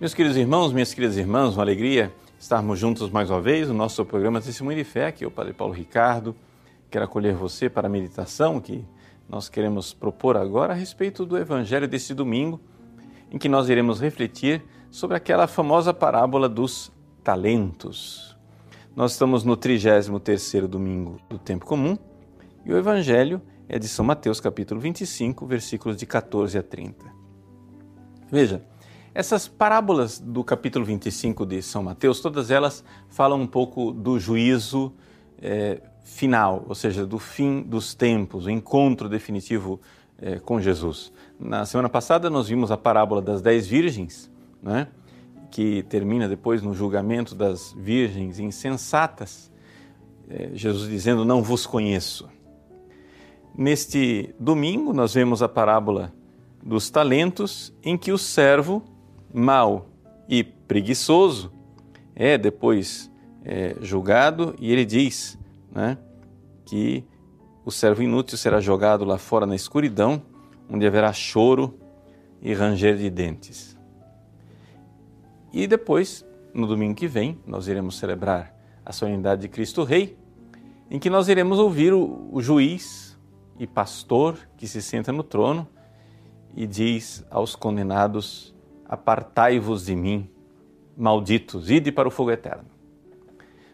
Meus queridos irmãos, minhas queridas irmãs, uma alegria estarmos juntos mais uma vez no nosso programa Testemunho de Fé, aqui é o Padre Paulo Ricardo. Quero acolher você para a meditação que nós queremos propor agora a respeito do Evangelho deste domingo, em que nós iremos refletir sobre aquela famosa parábola dos talentos. Nós estamos no 33º domingo do tempo comum e o Evangelho é de São Mateus, capítulo 25, versículos de 14 a 30. Veja, essas parábolas do capítulo 25 de São Mateus, todas elas falam um pouco do juízo é, final, ou seja, do fim dos tempos, o encontro definitivo é, com Jesus. Na semana passada nós vimos a parábola das dez virgens, né, que termina depois no julgamento das virgens insensatas, é, Jesus dizendo: Não vos conheço. Neste domingo nós vemos a parábola dos talentos, em que o servo mau e preguiçoso é depois é, julgado e ele diz né, que o servo inútil será jogado lá fora na escuridão, onde haverá choro e ranger de dentes. E depois, no domingo que vem, nós iremos celebrar a solenidade de Cristo Rei, em que nós iremos ouvir o, o juiz e pastor que se senta no trono e diz aos condenados apartai-vos de mim, malditos, ide para o fogo eterno.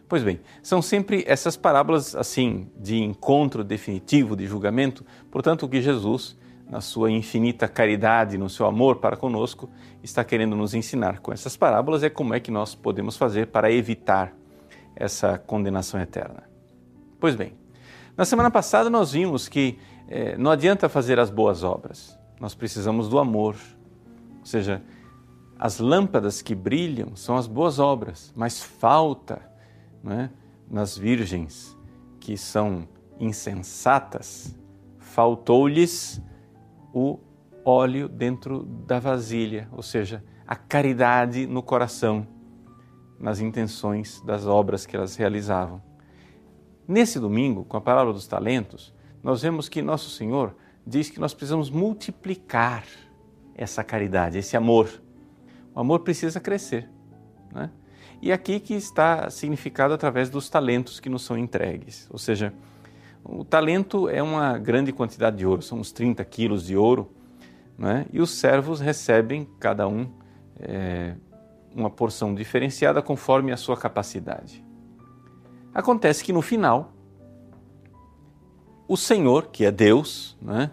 Pois bem, são sempre essas parábolas assim de encontro definitivo, de julgamento, portanto, o que Jesus, na sua infinita caridade, no seu amor para conosco, está querendo nos ensinar com essas parábolas é como é que nós podemos fazer para evitar essa condenação eterna. Pois bem, na semana passada nós vimos que eh, não adianta fazer as boas obras, nós precisamos do amor, ou seja, as lâmpadas que brilham são as boas obras, mas falta é, nas virgens que são insensatas, faltou-lhes o óleo dentro da vasilha, ou seja, a caridade no coração, nas intenções das obras que elas realizavam. Nesse domingo, com a palavra dos talentos, nós vemos que Nosso Senhor diz que nós precisamos multiplicar essa caridade, esse amor o amor precisa crescer. Né? E aqui que está significado através dos talentos que nos são entregues. Ou seja, o talento é uma grande quantidade de ouro, são uns 30 quilos de ouro, né? e os servos recebem, cada um, é, uma porção diferenciada conforme a sua capacidade. Acontece que no final, o Senhor, que é Deus, né?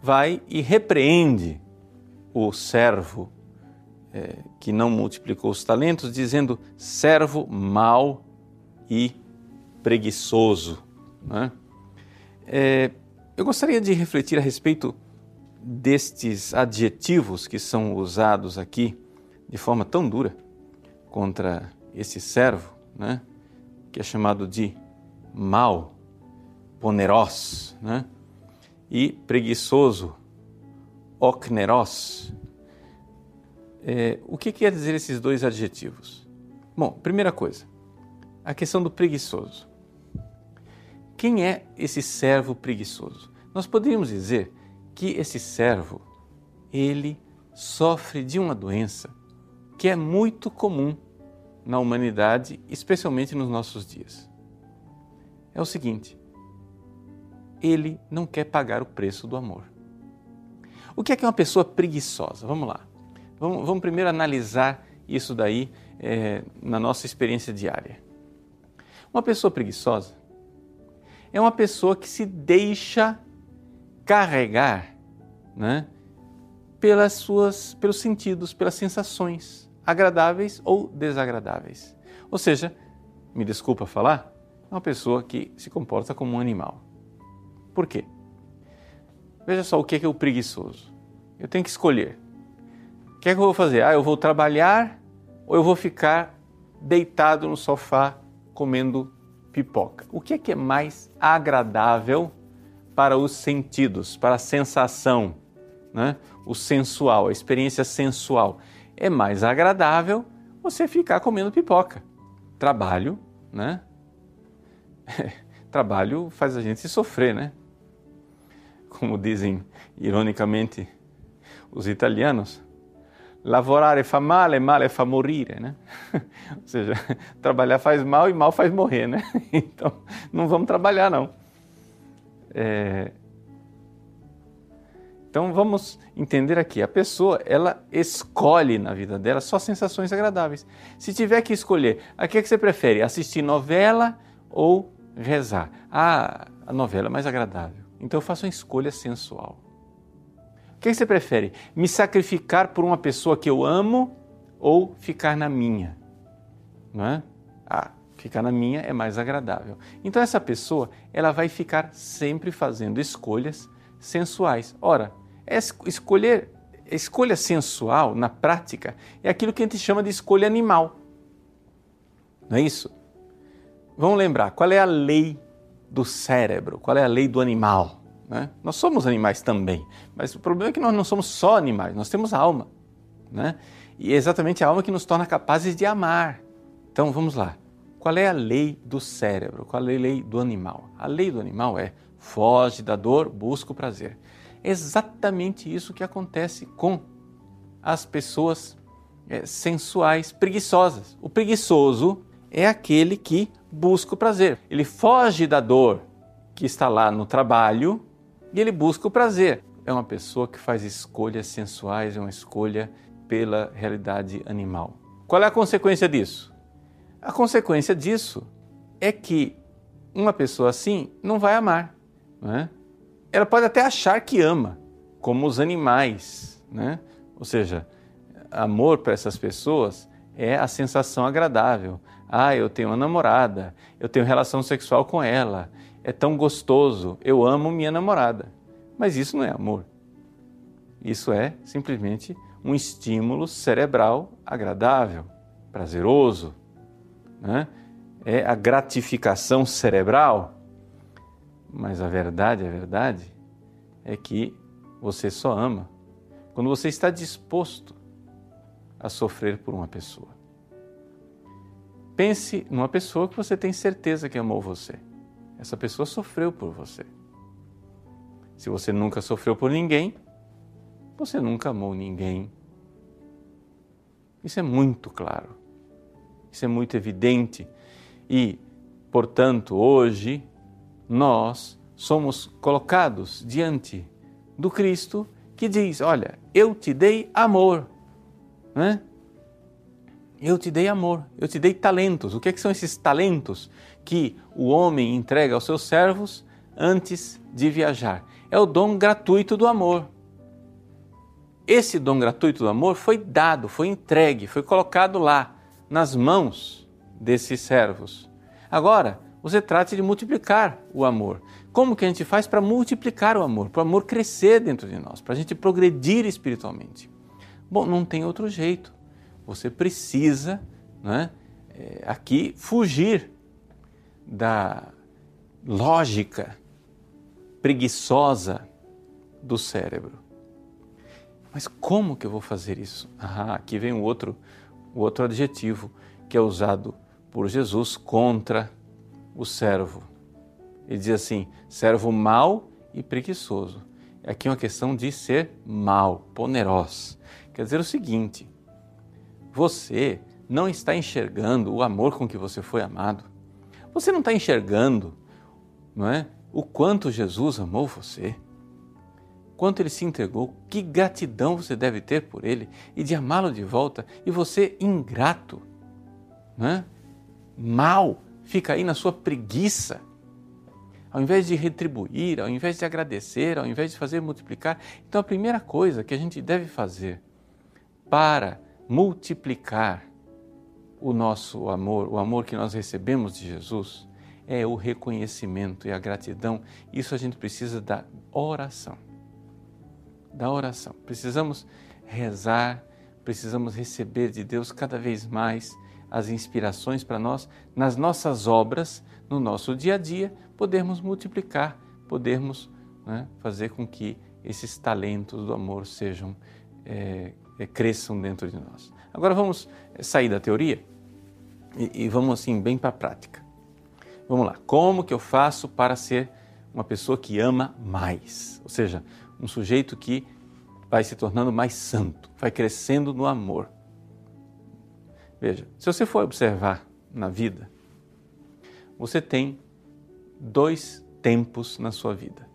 vai e repreende o servo é, que não multiplicou os talentos, dizendo servo mau e preguiçoso. Né? É, eu gostaria de refletir a respeito destes adjetivos que são usados aqui de forma tão dura contra esse servo, né? que é chamado de mau, poneros, né? e preguiçoso, okneros. É, o que quer dizer esses dois adjetivos? Bom, primeira coisa, a questão do preguiçoso. Quem é esse servo preguiçoso? Nós poderíamos dizer que esse servo, ele sofre de uma doença que é muito comum na humanidade, especialmente nos nossos dias. É o seguinte: ele não quer pagar o preço do amor. O que é que é uma pessoa preguiçosa? Vamos lá. Vamos, vamos primeiro analisar isso daí é, na nossa experiência diária. Uma pessoa preguiçosa é uma pessoa que se deixa carregar né, pelas suas, pelos sentidos, pelas sensações, agradáveis ou desagradáveis. Ou seja, me desculpa falar, é uma pessoa que se comporta como um animal. Por quê? Veja só o que é o preguiçoso. Eu tenho que escolher. O que é que eu vou fazer? Ah, eu vou trabalhar ou eu vou ficar deitado no sofá comendo pipoca? O que é que é mais agradável para os sentidos, para a sensação, né? o sensual, a experiência sensual? É mais agradável você ficar comendo pipoca. Trabalho, né? Trabalho faz a gente sofrer, né? Como dizem ironicamente os italianos, lavorare fa male, male fa morire, né? Ou seja, trabalhar faz mal e mal faz morrer, né? Então, não vamos trabalhar, não. É... Então, vamos entender aqui. A pessoa, ela escolhe na vida dela só sensações agradáveis. Se tiver que escolher, a que, é que você prefere? Assistir novela ou rezar? Ah, a novela é mais agradável. Então, eu faço uma escolha sensual. O que você prefere? Me sacrificar por uma pessoa que eu amo ou ficar na minha? Não é? Ah, ficar na minha é mais agradável. Então essa pessoa, ela vai ficar sempre fazendo escolhas sensuais. Ora, escolher escolha sensual na prática é aquilo que a gente chama de escolha animal. Não é isso? Vamos lembrar, qual é a lei do cérebro? Qual é a lei do animal? Né? Nós somos animais também, mas o problema é que nós não somos só animais, nós temos alma. Né? E é exatamente a alma que nos torna capazes de amar. Então vamos lá. Qual é a lei do cérebro? Qual é a lei do animal? A lei do animal é foge da dor, busca o prazer. É exatamente isso que acontece com as pessoas é, sensuais, preguiçosas. O preguiçoso é aquele que busca o prazer. Ele foge da dor que está lá no trabalho e ele busca o prazer. É uma pessoa que faz escolhas sensuais, é uma escolha pela realidade animal. Qual é a consequência disso? A consequência disso é que uma pessoa assim não vai amar. Não é? Ela pode até achar que ama, como os animais. Né? Ou seja, amor para essas pessoas é a sensação agradável. Ah, eu tenho uma namorada, eu tenho relação sexual com ela, é tão gostoso, eu amo minha namorada. Mas isso não é amor. Isso é simplesmente um estímulo cerebral agradável, prazeroso. Né? É a gratificação cerebral. Mas a verdade, a verdade é que você só ama quando você está disposto a sofrer por uma pessoa. Pense numa pessoa que você tem certeza que amou você. Essa pessoa sofreu por você. Se você nunca sofreu por ninguém, você nunca amou ninguém. Isso é muito claro. Isso é muito evidente. E, portanto, hoje nós somos colocados diante do Cristo que diz: Olha, eu te dei amor. Né? Eu te dei amor, eu te dei talentos. O que, é que são esses talentos que o homem entrega aos seus servos antes de viajar? É o dom gratuito do amor. Esse dom gratuito do amor foi dado, foi entregue, foi colocado lá, nas mãos desses servos. Agora, você trata de multiplicar o amor. Como que a gente faz para multiplicar o amor? Para o amor crescer dentro de nós, para a gente progredir espiritualmente? Bom, não tem outro jeito você precisa né, é, aqui fugir da lógica preguiçosa do cérebro. Mas como que eu vou fazer isso? Ah, aqui vem o outro, o outro adjetivo que é usado por Jesus contra o servo. Ele diz assim: servo mau e preguiçoso. Aqui é uma questão de ser mau, poneros. Quer dizer o seguinte: você não está enxergando o amor com que você foi amado. Você não está enxergando, não é? O quanto Jesus amou você. Quanto ele se entregou, que gratidão você deve ter por ele e de amá-lo de volta, e você ingrato, é? mal, fica aí na sua preguiça. Ao invés de retribuir, ao invés de agradecer, ao invés de fazer multiplicar. Então, a primeira coisa que a gente deve fazer para multiplicar o nosso amor, o amor que nós recebemos de Jesus, é o reconhecimento e a gratidão. Isso a gente precisa da oração. Da oração. Precisamos rezar, precisamos receber de Deus cada vez mais as inspirações para nós, nas nossas obras, no nosso dia a dia, podermos multiplicar, podermos né, fazer com que esses talentos do amor sejam é, cresçam dentro de nós. Agora vamos é, sair da teoria e, e vamos assim bem para a prática. Vamos lá, como que eu faço para ser uma pessoa que ama mais? Ou seja, um sujeito que vai se tornando mais santo, vai crescendo no amor. Veja, se você for observar na vida, você tem dois tempos na sua vida.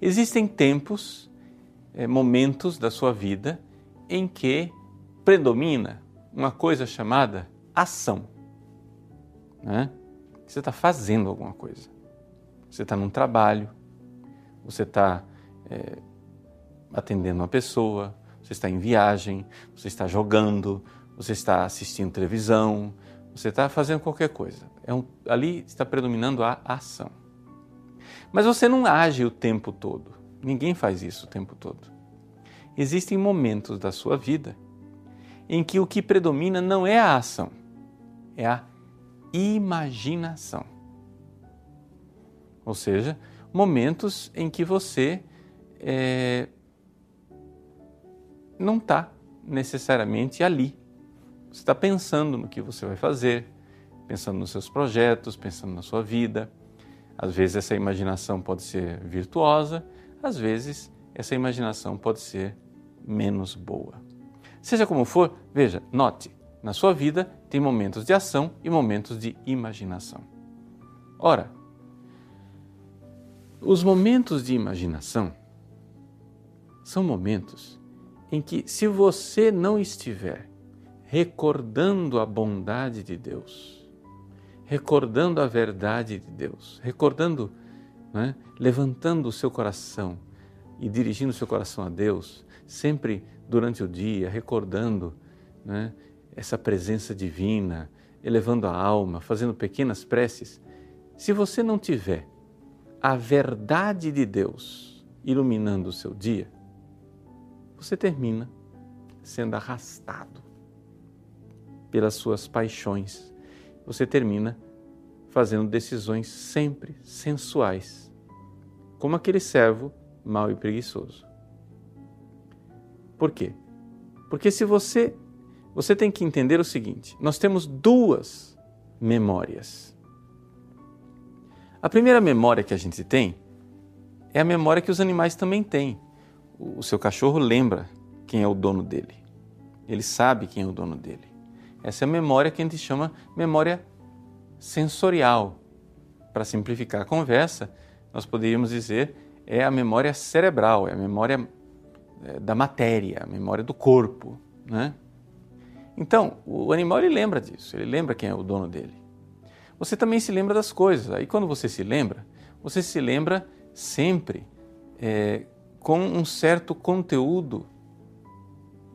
Existem tempos, é, momentos da sua vida em que predomina uma coisa chamada ação. Né? Você está fazendo alguma coisa. Você está num trabalho, você está é, atendendo uma pessoa, você está em viagem, você está jogando, você está assistindo televisão, você está fazendo qualquer coisa. É um, ali está predominando a ação. Mas você não age o tempo todo. Ninguém faz isso o tempo todo. Existem momentos da sua vida em que o que predomina não é a ação, é a imaginação. Ou seja, momentos em que você é, não está necessariamente ali. Você está pensando no que você vai fazer, pensando nos seus projetos, pensando na sua vida. Às vezes essa imaginação pode ser virtuosa, às vezes essa imaginação pode ser menos boa. Seja como for, veja, note, na sua vida tem momentos de ação e momentos de imaginação. Ora, os momentos de imaginação são momentos em que, se você não estiver recordando a bondade de Deus, recordando a verdade de Deus, recordando, né, levantando o seu coração e dirigindo o seu coração a Deus, sempre durante o dia, recordando né, essa presença divina, elevando a alma, fazendo pequenas preces. Se você não tiver a verdade de Deus iluminando o seu dia, você termina sendo arrastado pelas suas paixões. Você termina fazendo decisões sempre sensuais, como aquele servo mau e preguiçoso. Por quê? Porque se você você tem que entender o seguinte: nós temos duas memórias. A primeira memória que a gente tem é a memória que os animais também têm. O seu cachorro lembra quem é o dono dele. Ele sabe quem é o dono dele. Essa é a memória que a gente chama memória sensorial. Para simplificar a conversa, nós poderíamos dizer é a memória cerebral, é a memória da matéria, a memória do corpo, né? Então, o animal ele lembra disso, ele lembra quem é o dono dele. Você também se lembra das coisas. Aí, quando você se lembra, você se lembra sempre é, com um certo conteúdo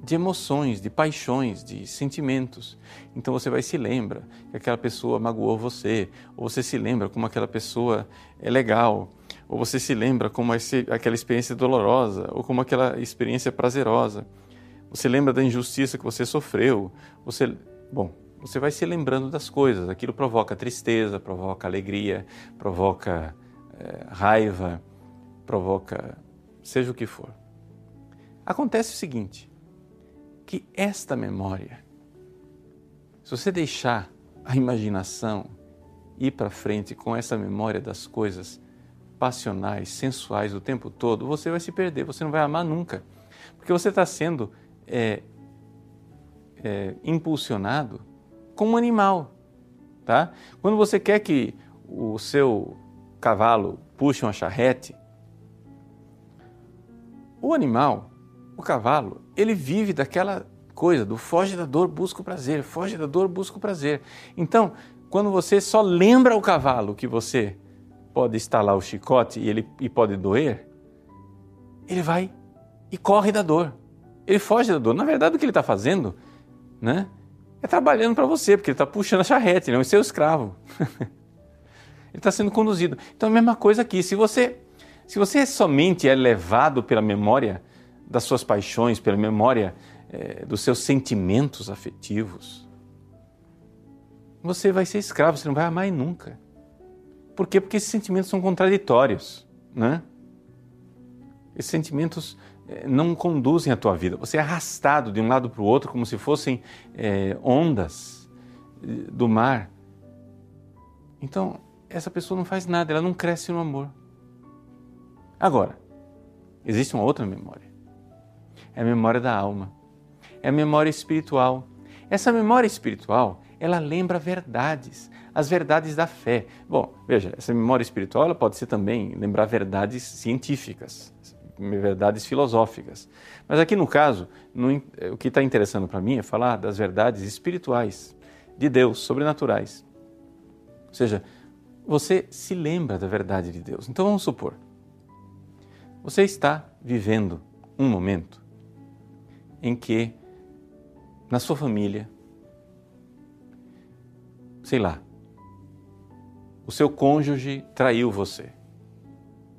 de emoções, de paixões, de sentimentos. Então você vai se lembra que aquela pessoa magoou você, ou você se lembra como aquela pessoa é legal, ou você se lembra como esse, aquela experiência dolorosa, ou como aquela experiência prazerosa. Você lembra da injustiça que você sofreu. Você, bom, você vai se lembrando das coisas. Aquilo provoca tristeza, provoca alegria, provoca é, raiva, provoca seja o que for. Acontece o seguinte: que esta memória, se você deixar a imaginação ir para frente com essa memória das coisas passionais, sensuais o tempo todo, você vai se perder, você não vai amar nunca. Porque você está sendo é, é, impulsionado como um animal. Tá? Quando você quer que o seu cavalo puxe uma charrete, o animal, o cavalo, ele vive daquela coisa do foge da dor, busca o prazer, foge da dor, busca o prazer. Então, quando você só lembra o cavalo que você pode estalar o chicote e ele e pode doer, ele vai e corre da dor. Ele foge da dor. Na verdade, o que ele está fazendo, né, é trabalhando para você, porque ele está puxando a charrete, ele é seu escravo. ele está sendo conduzido. Então, a mesma coisa aqui. Se você se você somente é levado pela memória das suas paixões, pela memória é, dos seus sentimentos afetivos, você vai ser escravo, você não vai amar nunca. Por quê? Porque esses sentimentos são contraditórios, né? Esses sentimentos é, não conduzem a tua vida. Você é arrastado de um lado para o outro como se fossem é, ondas do mar. Então, essa pessoa não faz nada, ela não cresce no amor. Agora, existe uma outra memória. é a memória da alma, é a memória espiritual. Essa memória espiritual, ela lembra verdades, as verdades da fé. Bom, veja, essa memória espiritual ela pode ser também lembrar verdades científicas, verdades filosóficas. Mas aqui no caso, no, o que está interessando para mim é falar das verdades espirituais de Deus, sobrenaturais. Ou seja, você se lembra da verdade de Deus. Então vamos supor, você está vivendo um momento em que na sua família, sei lá, o seu cônjuge traiu você,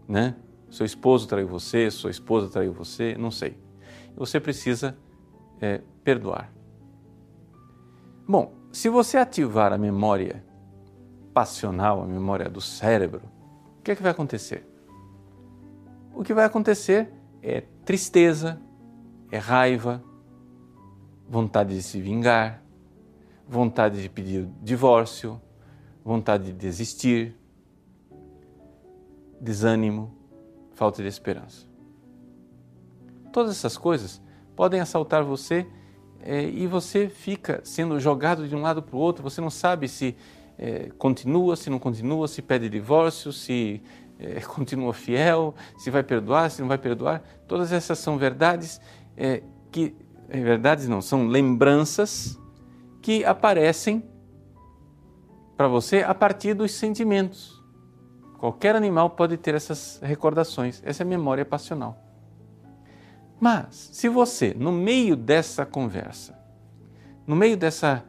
né? Seu esposo traiu você, sua esposa traiu você, não sei. Você precisa é, perdoar. Bom, se você ativar a memória passional, a memória do cérebro, o que é que vai acontecer? O que vai acontecer é tristeza, é raiva, vontade de se vingar, vontade de pedir divórcio, vontade de desistir, desânimo, falta de esperança. Todas essas coisas podem assaltar você é, e você fica sendo jogado de um lado para o outro, você não sabe se é, continua, se não continua, se pede divórcio, se é, continua fiel, se vai perdoar, se não vai perdoar. Todas essas são verdades é, que é, verdades não, são lembranças que aparecem para você a partir dos sentimentos. Qualquer animal pode ter essas recordações, essa é memória passional. Mas, se você, no meio dessa conversa, no meio dessa,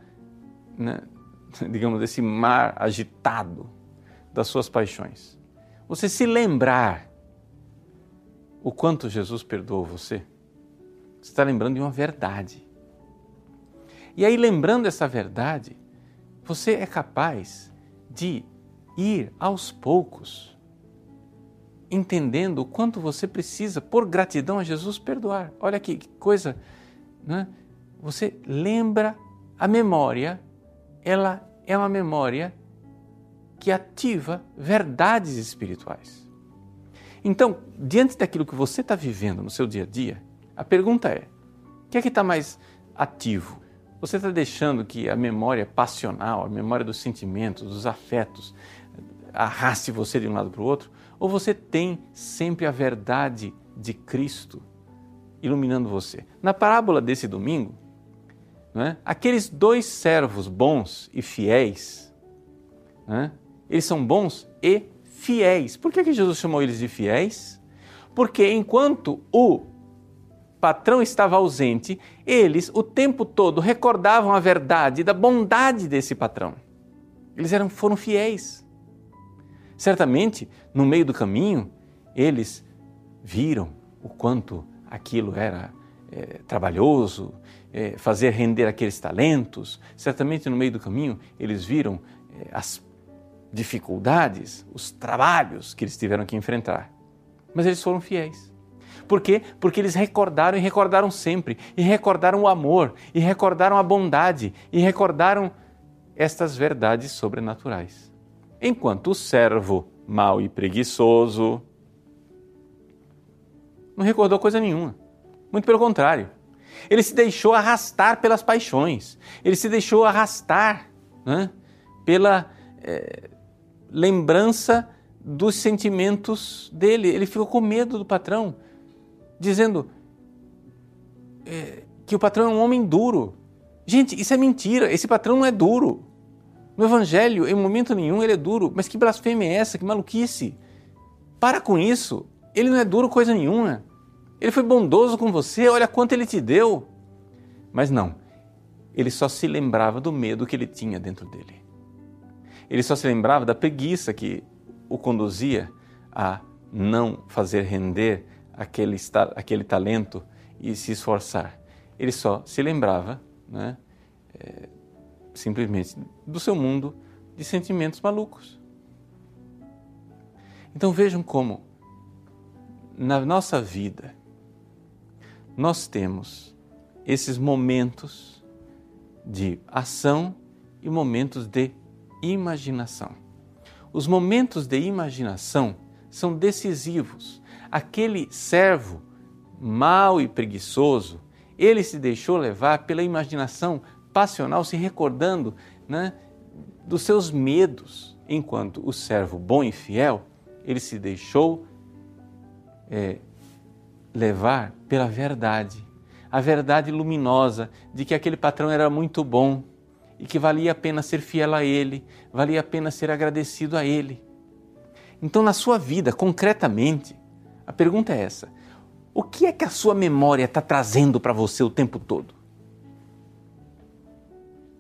né, digamos, desse mar agitado das suas paixões, você se lembrar o quanto Jesus perdoou você, você está lembrando de uma verdade. E aí, lembrando essa verdade, você é capaz de ir aos poucos, entendendo o quanto você precisa, por gratidão a Jesus, perdoar. Olha que coisa, né? Você lembra a memória, ela é uma memória que ativa verdades espirituais. Então, diante daquilo que você está vivendo no seu dia a dia, a pergunta é: o que é que está mais ativo? Você está deixando que a memória passional, a memória dos sentimentos, dos afetos, arraste você de um lado para o outro? Ou você tem sempre a verdade de Cristo iluminando você? Na parábola desse domingo, é? aqueles dois servos bons e fiéis, é? eles são bons e fiéis. Por que, que Jesus chamou eles de fiéis? Porque enquanto o patrão estava ausente, eles o tempo todo recordavam a verdade da bondade desse patrão. Eles eram, foram fiéis. Certamente, no meio do caminho, eles viram o quanto aquilo era é, trabalhoso, é, fazer render aqueles talentos. Certamente, no meio do caminho, eles viram é, as dificuldades, os trabalhos que eles tiveram que enfrentar. Mas eles foram fiéis. Por quê? Porque eles recordaram e recordaram sempre, e recordaram o amor, e recordaram a bondade, e recordaram estas verdades sobrenaturais. Enquanto o servo mau e preguiçoso não recordou coisa nenhuma. Muito pelo contrário. Ele se deixou arrastar pelas paixões, ele se deixou arrastar né, pela é, lembrança dos sentimentos dele. Ele ficou com medo do patrão dizendo é, que o patrão é um homem duro. Gente, isso é mentira. Esse patrão não é duro. No Evangelho, em momento nenhum, ele é duro. Mas que blasfêmia é essa? Que maluquice! Para com isso. Ele não é duro coisa nenhuma. Ele foi bondoso com você, olha quanto ele te deu. Mas não, ele só se lembrava do medo que ele tinha dentro dele. Ele só se lembrava da preguiça que o conduzia a não fazer render aquele, aquele talento e se esforçar. Ele só se lembrava, né, é, simplesmente, do seu mundo de sentimentos malucos. Então vejam como, na nossa vida, nós temos esses momentos de ação e momentos de imaginação. Os momentos de imaginação são decisivos aquele servo mau e preguiçoso, ele se deixou levar pela imaginação passional, se recordando né, dos seus medos, enquanto o servo bom e fiel, ele se deixou é, levar pela verdade, a verdade luminosa de que aquele patrão era muito bom e que valia a pena ser fiel a ele, valia a pena ser agradecido a ele. Então, na sua vida, concretamente, a pergunta é essa: o que é que a sua memória está trazendo para você o tempo todo?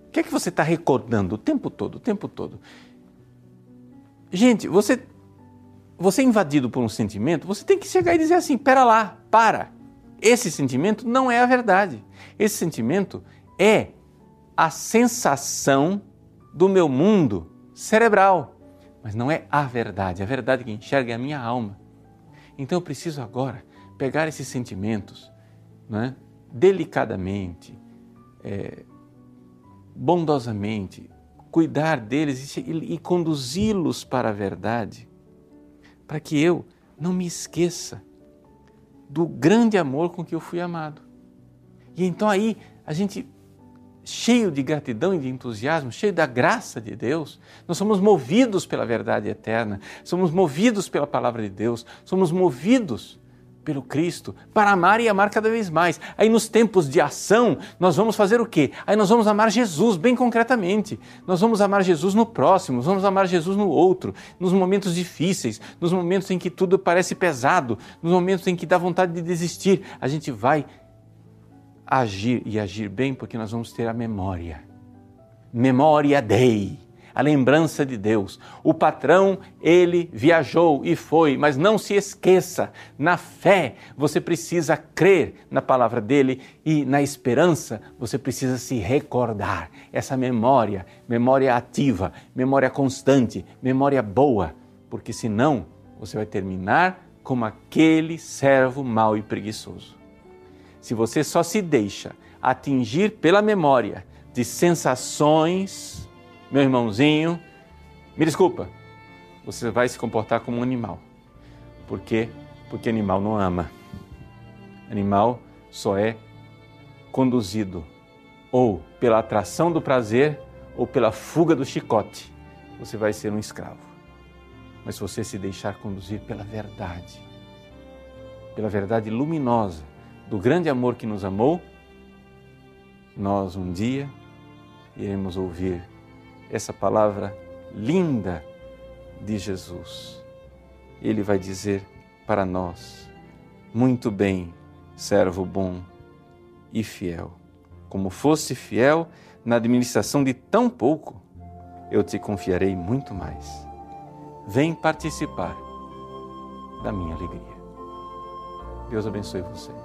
O que é que você está recordando o tempo todo, o tempo todo? Gente, você, você é invadido por um sentimento, você tem que chegar e dizer assim: pera lá, para. Esse sentimento não é a verdade. Esse sentimento é a sensação do meu mundo cerebral, mas não é a verdade. A verdade que enxerga é a minha alma. Então eu preciso agora pegar esses sentimentos né, delicadamente, é, bondosamente, cuidar deles e, e, conduzi-los para a verdade, para que eu não me esqueça do grande amor com que eu fui amado. E então aí a gente cheio de gratidão e de entusiasmo, cheio da graça de Deus, nós somos movidos pela verdade eterna, somos movidos pela palavra de Deus, somos movidos pelo Cristo para amar e amar cada vez mais. Aí nos tempos de ação, nós vamos fazer o quê? Aí nós vamos amar Jesus bem concretamente. Nós vamos amar Jesus no próximo, vamos amar Jesus no outro, nos momentos difíceis, nos momentos em que tudo parece pesado, nos momentos em que dá vontade de desistir, a gente vai agir e agir bem porque nós vamos ter a memória. Memória Dei, a lembrança de Deus. O patrão, ele viajou e foi, mas não se esqueça, na fé você precisa crer na palavra dele e na esperança você precisa se recordar. Essa memória, memória ativa, memória constante, memória boa, porque senão você vai terminar como aquele servo mau e preguiçoso se você só se deixa atingir pela memória de sensações, meu irmãozinho, me desculpa, você vai se comportar como um animal. Por quê? Porque animal não ama. Animal só é conduzido ou pela atração do prazer ou pela fuga do chicote. Você vai ser um escravo. Mas se você se deixar conduzir pela verdade, pela verdade luminosa, do grande amor que nos amou, nós um dia iremos ouvir essa palavra linda de Jesus. Ele vai dizer para nós: Muito bem, servo bom e fiel. Como fosse fiel na administração de tão pouco, eu te confiarei muito mais. Vem participar da minha alegria. Deus abençoe você.